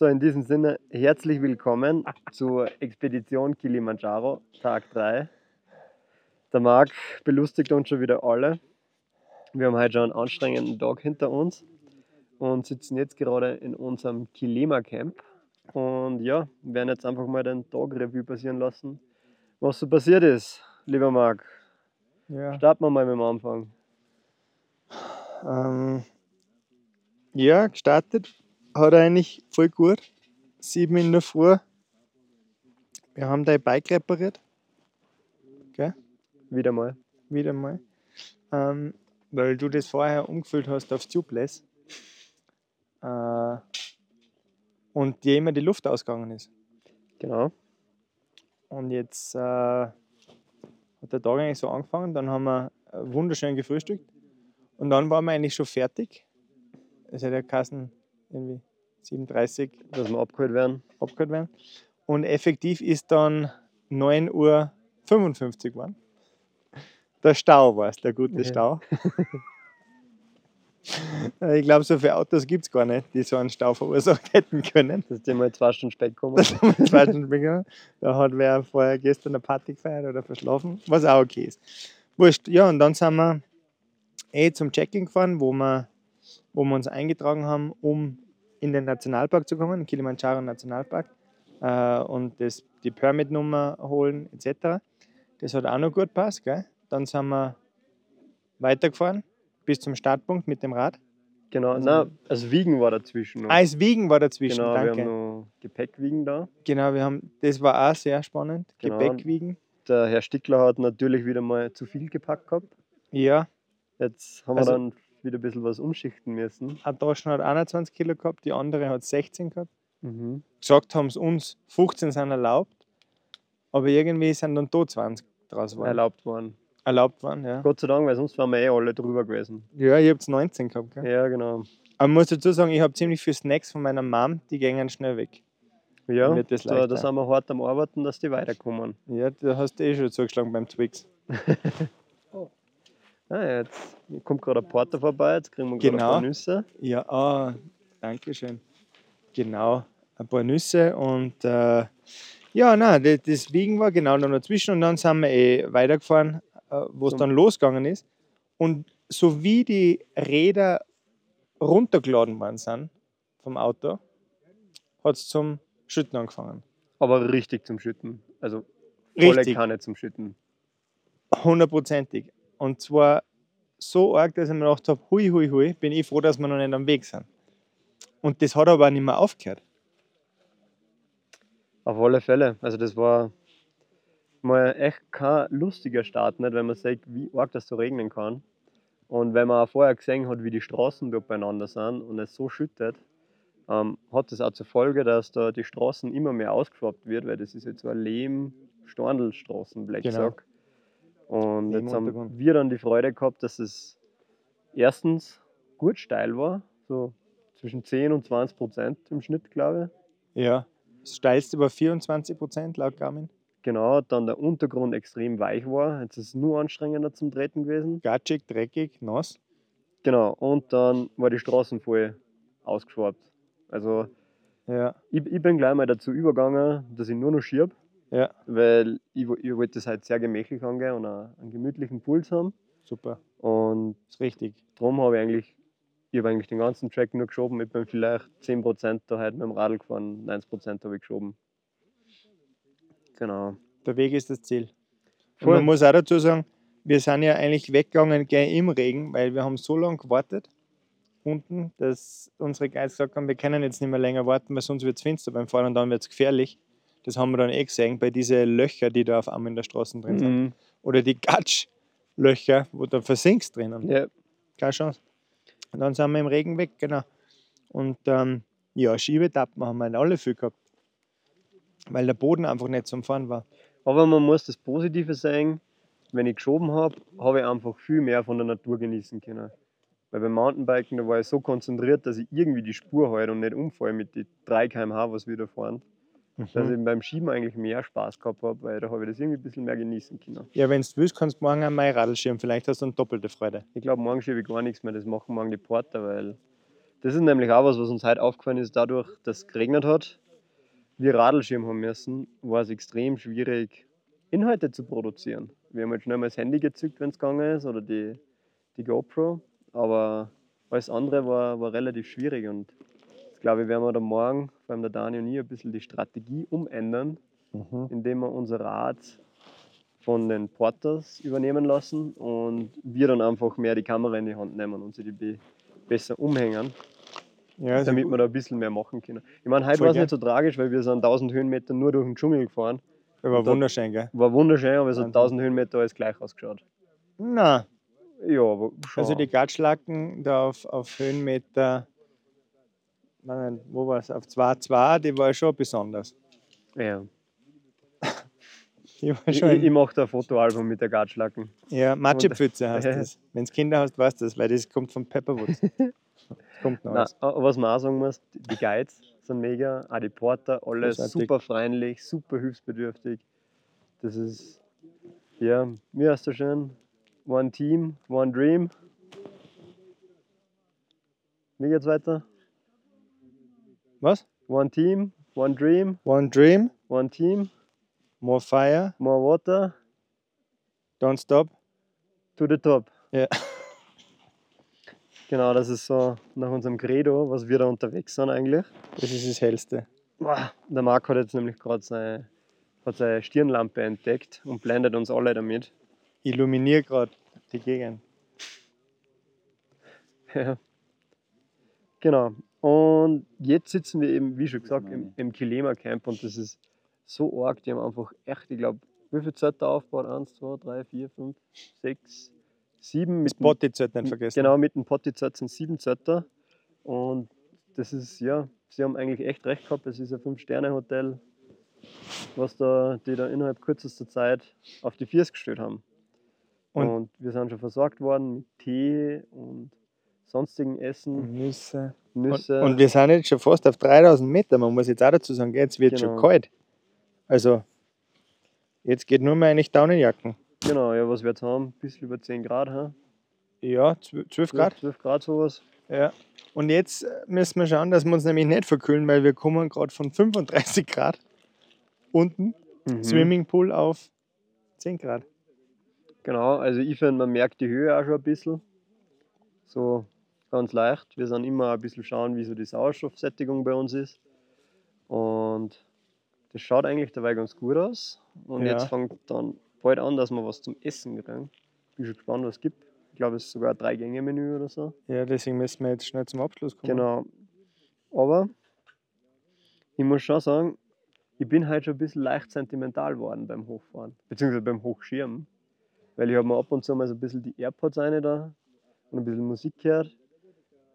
So, in diesem Sinne, herzlich willkommen zur Expedition Kilimanjaro, Tag 3. Der Marc belustigt uns schon wieder alle. Wir haben heute schon einen anstrengenden Tag hinter uns und sitzen jetzt gerade in unserem Kilima Camp. Und ja, werden jetzt einfach mal den Tag Revue passieren lassen, was so passiert ist, lieber Marc. Ja. Starten wir mal mit dem Anfang. Ähm, ja, gestartet hat eigentlich voll gut. Sieben in der Früh. Wir haben dein Bike repariert. Gell? Wieder mal. Wieder mal. Ähm, weil du das vorher umgefüllt hast aufs Tubeless. Äh, und dir immer die Luft ausgegangen ist. Genau. Und jetzt äh, hat der Tag eigentlich so angefangen. Dann haben wir wunderschön gefrühstückt. Und dann waren wir eigentlich schon fertig. Es hat ja Kassen irgendwie 37 Dass wir abgeholt werden. abgeholt werden. Und effektiv ist dann 9.55 Uhr geworden. Der Stau war es, der gute Ja. Stau. Ich glaube, so viele Autos gibt es gar nicht, die so einen Stau verursacht hätten können. Dass die mal zwei Stunden spät kommen. Zwei Stunden begonnen. Da hat wer vorher gestern eine Party gefeiert oder verschlafen, was auch okay ist. Wurscht. Ja, und dann sind wir eh zum Check-in gefahren, wo wir, wo wir uns eingetragen haben, um in den Nationalpark zu kommen, Kilimanjaro Nationalpark, äh, und das, die Permit-Nummer holen etc. Das hat auch noch gut gepasst. Gell? Dann sind wir weitergefahren bis zum Startpunkt mit dem Rad. Genau, Also- na, also Wiegen war dazwischen. noch. Eiswiegen war dazwischen, genau, wir danke. haben noch Gepäckwiegen da. Genau, wir haben, das war auch sehr spannend. Genau. Gepäckwiegen. Der Herr Stickler hat natürlich wieder mal zu viel gepackt gehabt. Ja, Jetzt haben Also- wir dann wieder ein bisschen was umschichten müssen. eine Tasche hat 21 Kilo gehabt, die andere hat 16 gehabt. Mhm. Gesagt haben sie uns, 15 sind erlaubt, aber irgendwie sind dann da 20 draus geworden. Erlaubt worden. erlaubt worden. Ja, Gott sei Dank, weil sonst wären wir eh alle drüber gewesen. ja ich habe 19 gehabt. Gell? Ja, genau. Aber ich muss dazu sagen, ich habe ziemlich viele Snacks von meiner Mom, die gehen schnell weg. Ja, das da, da sind wir hart am Arbeiten, dass die weiterkommen. Ja, da hast du eh schon zugeschlagen beim Twix. Ah, jetzt kommt gerade ein Porter vorbei, jetzt kriegen wir gerade Genau. ein paar Nüsse. Ja, ah, danke schön. Genau, ein paar Nüsse und äh, ja, nein, das, das Wiegen war genau noch dazwischen und dann sind wir eh weitergefahren, äh, wo es dann losgegangen ist. Und so wie die Räder runtergeladen worden sind vom Auto, hat es zum Schütten angefangen. Aber richtig zum Schütten. Also volle Richtig, Kanne zum Schütten. hundertprozentig. Und zwar so arg, dass ich mir gedacht habe, hui, hui, hui, bin ich froh, dass wir noch nicht am Weg sind. Und das hat aber auch nicht mehr aufgehört. Auf alle Fälle. Also das war mal echt kein lustiger Start, nicht? wenn man sieht, wie arg das so regnen kann. Und wenn man auch vorher gesehen hat, wie die Straßen dort beieinander sind und es so schüttet, ähm, hat das auch zur Folge, dass da die Straßen immer mehr ausgeschwappt wird, weil das ist jetzt so ein Lehm-Storndelstraßen, Black Genau. Und jetzt haben wir dann die Freude gehabt, dass es erstens gut steil war, so zwischen 10 und 20 Prozent im Schnitt, glaube ich. Ja. Das steilste war 24 Prozent laut Garmin. Genau, dann der Untergrund extrem weich war. Jetzt ist es nur anstrengender zum Treten gewesen. Gatschig, dreckig, nass. Genau, und dann war die Straßen voll ausgeschwappt. Also Ja, ich, ich bin gleich mal dazu übergegangen, dass ich nur noch schieb, ja, weil ich, ich wollte das halt sehr gemächlich angehen und einen gemütlichen Puls haben. super. Und Ist richtig. darum habe ich eigentlich, ich habe eigentlich den ganzen Track nur geschoben. Ich bin vielleicht 10% da heute mit dem Radl gefahren, 90% habe ich geschoben. Genau. Der Weg ist das Ziel. Und man muss auch dazu sagen, wir sind ja eigentlich weggegangen gleich im Regen, weil wir haben so lange gewartet unten, dass unsere Guides gesagt haben, wir können jetzt nicht mehr länger warten, weil sonst wird es finster beim Fahren und dann wird es gefährlich. Das haben wir dann eh gesehen bei diesen Löcher, die da auf einmal in der Straße drin sind. Mhm. Oder die Gatschlöcher, wo du versinkst drinnen. Ja, Keine Chance. Und dann sind wir im Regen weg, genau. Und ähm, ja, Schiebetappen haben wir alle viel gehabt. Weil der Boden einfach nicht zum Fahren war. Aber man muss das Positive sagen, wenn ich geschoben habe, habe ich einfach viel mehr von der Natur genießen können. Weil beim Mountainbiken, da war ich so konzentriert, dass ich irgendwie die Spur halte und nicht umfalle mit den 3 km/h, was wir da fahren. Dass Mhm. ich beim Schieben eigentlich mehr Spaß gehabt habe, weil da habe ich das irgendwie ein bisschen mehr genießen können. Ja, wenn du willst, kannst du morgen ein Radl schirmen. Vielleicht hast du dann doppelte Freude. Ich glaube, morgen schiebe ich gar nichts mehr, das machen morgen die Porter, weil das ist nämlich auch was, was uns heute aufgefallen ist, dadurch, dass es geregnet hat, wir Radlschirm haben müssen, war es extrem schwierig, Inhalte zu produzieren. Wir haben halt schnell mal das Handy gezückt, wenn es gegangen ist, oder die, die GoPro, aber alles andere war, war relativ schwierig und ich glaube, werden wir da morgen, der Dani und ich, ein bisschen die Strategie umändern, Mhm. indem wir unser Rad von den Porters übernehmen lassen und wir dann einfach mehr die Kamera in die Hand nehmen und sie die be- besser umhängen, Ja, damit wir da ein bisschen mehr machen können. Ich meine, heute war es nicht so tragisch, weil wir sind 1000 Höhenmeter nur durch den Dschungel gefahren. war wunderschön, gell? War wunderschön, aber es hat Wahnsinn. 1000 Höhenmeter alles gleich ausgeschaut. Na, Ja, aber schon. also die Gatschlacken da auf, auf Höhenmeter, nein, wo war es? Auf 2,2, die war schon besonders. ja. Die war Ich, schon, ich, ich mache da ein Fotoalbum mit der Gatschlacken. ja, Matschepfütze heißt Ja. das. Wenn du Kinder hast, weißt du das, weil das kommt von Pepperwoods. Das kommt noch Nein, alles. was man auch sagen muss, die Guides sind mega, auch die Porter, alle Großartig. super freundlich, super hilfsbedürftig. Das ist, ja, wie heißt das schön? One Team, One Dream. Wie geht's weiter? Was? One Team, One Dream, One Dream, One Team, more fire, More Water, don't stop. to the top. Ja. Genau, das ist so nach unserem Credo, was wir da unterwegs sind eigentlich. Das ist das Hellste. Der Marc hat jetzt nämlich gerade seine, hat seine Stirnlampe entdeckt und blendet uns alle damit. Illuminier gerade die Gegend. Ja. Genau. Und jetzt sitzen wir eben, wie schon gesagt, im, im Kilema Camp und das ist so arg. Die haben einfach echt, ich glaube, wie viele Zelte aufgebaut? Eins, zwei, drei, vier, fünf, sechs, sieben. Das sollte nicht vergessen. Genau, mit dem Potti-Zelt sind sieben Zelte. Und das ist, ja, sie haben eigentlich echt recht gehabt. Es ist ein Fünf-Sterne-Hotel, was da, die da innerhalb kürzester Zeit auf die Viers gestellt haben. Und- Und, wir sind schon versorgt worden mit Tee und sonstigen Essen, Nüsse. Nüsse. Und, und wir sind jetzt schon fast auf 3000 Meter. Man muss jetzt auch dazu sagen, jetzt wird schon Genau. kalt. Also, jetzt geht nur mehr eigentlich Daunenjacken. genau, ja, was wir jetzt haben, ein bisschen über 10 Grad. Ha? Ja, 12 Grad. 12 Grad sowas. Ja. Und jetzt müssen wir schauen, dass wir uns nämlich nicht verkühlen, weil wir kommen gerade von 35 Grad unten, Mhm. Swimmingpool auf 10 Grad. Genau, also ich finde, man merkt die Höhe auch schon ein bisschen. So ganz leicht. Wir sind immer ein bisschen schauen, wie so die Sauerstoffsättigung bei uns ist. Und das schaut eigentlich dabei ganz gut aus. Und Ja. jetzt fängt dann bald an, dass wir was zum Essen kriegen. Bin schon gespannt, was es gibt. Ich glaube, es ist sogar ein Drei-Gänge-Menü oder so. Ja, deswegen müssen wir jetzt schnell zum Abschluss kommen. Genau. Aber ich muss schon sagen, ich bin halt schon ein bisschen leicht sentimental geworden beim Hochfahren, beziehungsweise beim Hochschirmen. Weil ich habe mir ab und zu mal so ein bisschen die AirPods rein da und ein bisschen Musik gehört.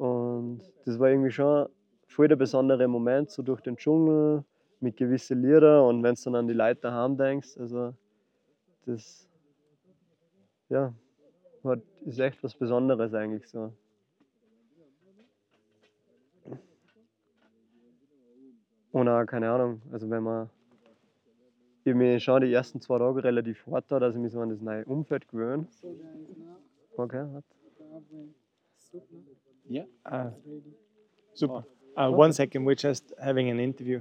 Und das war irgendwie schon voll der besondere Moment, so durch den Dschungel mit gewissen Lieder und wenn du dann an die Leute daheim denkst, also das ja, hat, ist echt was Besonderes eigentlich so. Und auch, keine Ahnung, also wenn man. Ich mich schon die ersten zwei Tage relativ hart da, dass ich mich so an das neue Umfeld gewöhne. Okay, warte. Ja. Ah, super. Uh, one second, we're just having an interview.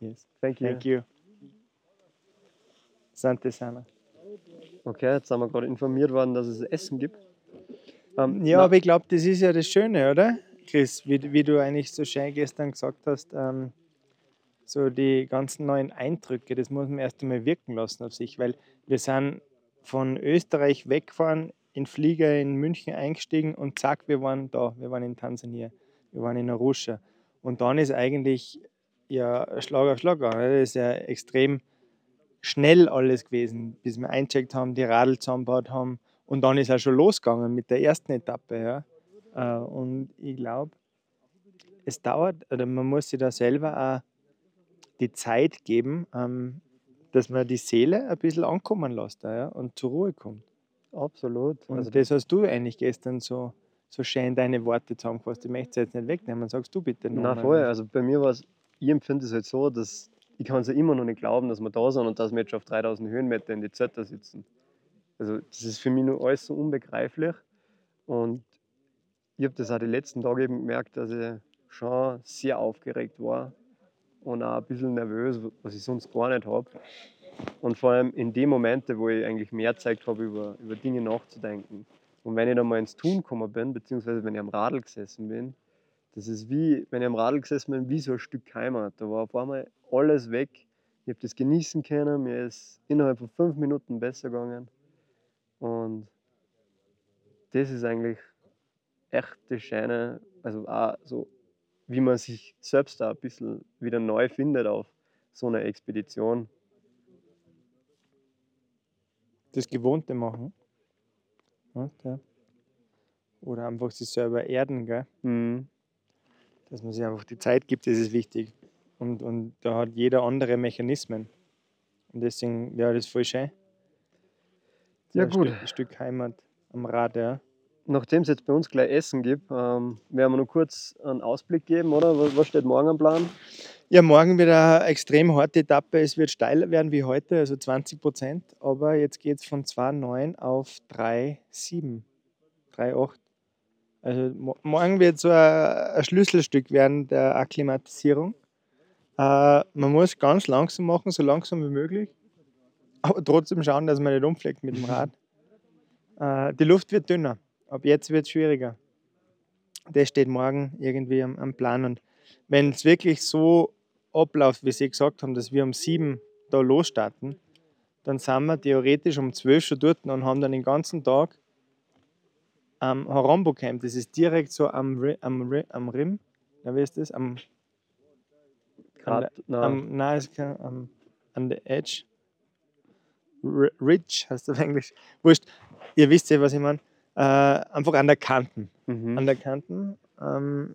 Yes. Thank you. Thank you. Sante Sana. Okay, jetzt sind wir gerade informiert worden, dass es Essen gibt. Ähm, Ja, na, aber ich glaube, das ist ja das Schöne, oder? Chris, wie, wie du eigentlich so schön gestern gesagt hast, ähm, so die ganzen neuen Eindrücke, das muss man erst einmal wirken lassen auf sich, weil wir sind von Österreich weggefahren, in Flieger in München eingestiegen und zack, wir waren da, wir waren in Tansania, wir waren in Arusha. Und dann ist eigentlich ja Schlag auf Schlag gegangen. Das ist ja extrem schnell alles gewesen, bis wir eingecheckt haben, die Radl zusammengebaut haben. Und dann ist er schon losgegangen mit der ersten Etappe. Ja. Äh, Und ich glaube, es dauert, oder man muss sich da selber auch die Zeit geben, ähm, dass man die Seele ein bisschen ankommen lässt ja, und zur Ruhe kommt. Absolut. Und Also, das hast du eigentlich gestern so, so schön deine Worte zusammengefasst. Ich möchte es jetzt nicht wegnehmen. Sagst du bitte noch na mal. voll, also bei mir war es, ich empfinde es halt so, dass ich kann es ja immer noch nicht glauben, dass wir da sind und dass wir jetzt schon auf 3000 Höhenmeter in die Zetter sitzen. Also das ist für mich nur alles so unbegreiflich und ich habe das auch die letzten Tage eben gemerkt, dass ich schon sehr aufgeregt war und auch ein bisschen nervös, was ich sonst gar nicht habe. Und vor allem in den Momenten, wo ich eigentlich mehr Zeit habe, über, über Dinge nachzudenken. Und wenn ich dann mal ins Tun gekommen bin, beziehungsweise wenn ich am Radl gesessen bin, das ist wie, wenn ich am Radl gesessen bin, wie so ein Stück Heimat. Da war auf einmal alles weg. Ich habe das genießen können, mir ist innerhalb von fünf Minuten besser gegangen. Und das ist eigentlich echt das Schöne, also auch so, wie man sich selbst da ein bisschen wieder neu findet auf so einer Expedition. Das Gewohnte machen. Oder einfach sich selber erden, gell? Mhm. dass man sich einfach die Zeit gibt, das ist wichtig. Und, und da hat jeder andere Mechanismen. Und deswegen, ja, das voll schön. Ja, ein gut. Stück, ein Stück Heimat am Rad, ja. Nachdem es jetzt bei uns gleich Essen gibt, ähm, werden wir noch kurz einen Ausblick geben, oder? Was, was steht morgen am Plan? Ja, morgen wird eine extrem harte Etappe. Es wird steiler werden wie heute, also 20 Prozent. Aber jetzt geht es von 2,9 auf 3,7, 3,8. Also mo- morgen wird so ein, Schlüsselstück werden der Akklimatisierung. Äh, man muss ganz langsam machen, so langsam wie möglich. Aber trotzdem schauen, dass man nicht umfleckt mit dem Rad. Äh, die Luft wird dünner. Ab jetzt wird es schwieriger. Das steht morgen irgendwie am, am Plan. Und wenn es wirklich so abläuft, wie Sie gesagt haben, dass wir um sieben da losstarten, dann sind wir theoretisch um zwölf schon dort und haben dann den ganzen Tag am Harambo Camp. Das ist direkt so am, Ri- am, Ri- am Rim. Ja, wie ist das? Am, Grad, na, am, nein, ist kein, am, an der Edge. R Ridge heißt das auf Englisch. Wurscht. Ihr wisst ja, was ich meine. Äh, einfach an der Kanten. mhm. An der Kanten. Ähm,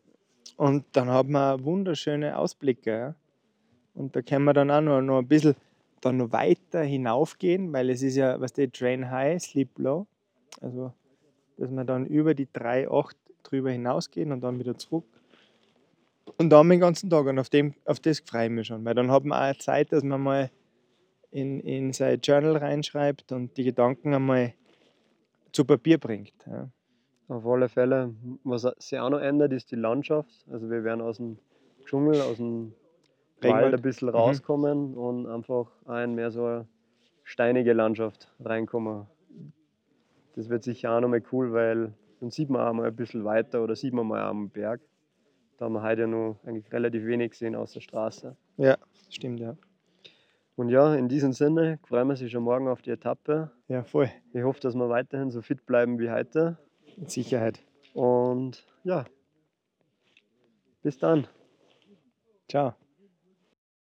und dann haben wir wunderschöne Ausblicke. Ja? Und da können wir dann auch noch, noch ein bisschen dann noch weiter hinaufgehen, weil es ist ja, was der Train High, Sleep Low. Also, dass wir dann über die 3,8 drüber hinausgehen und dann wieder zurück. Und dann den ganzen Tag. Und auf, dem, auf das freue ich mich schon. Weil dann hat man auch Zeit, dass man mal in, in sein Journal reinschreibt und die Gedanken einmal zu Papier bringt. Ja. Auf alle Fälle. Was sich auch noch ändert, ist die Landschaft. Also wir werden aus dem Dschungel, aus dem Wald ein bisschen Mhm. rauskommen und einfach ein mehr so eine steinige Landschaft reinkommen. Das wird sicher auch nochmal cool, weil dann sieht man auch mal ein bisschen weiter oder sieht man mal am Berg. Da haben wir heute ja noch eigentlich relativ wenig gesehen aus der Straße. ja, stimmt, ja. Und ja, in diesem Sinne freuen wir sich schon morgen auf die Etappe. Ja, voll. Ich hoffe, dass wir weiterhin so fit bleiben wie heute. Mit Sicherheit. Und ja, bis dann. Ciao.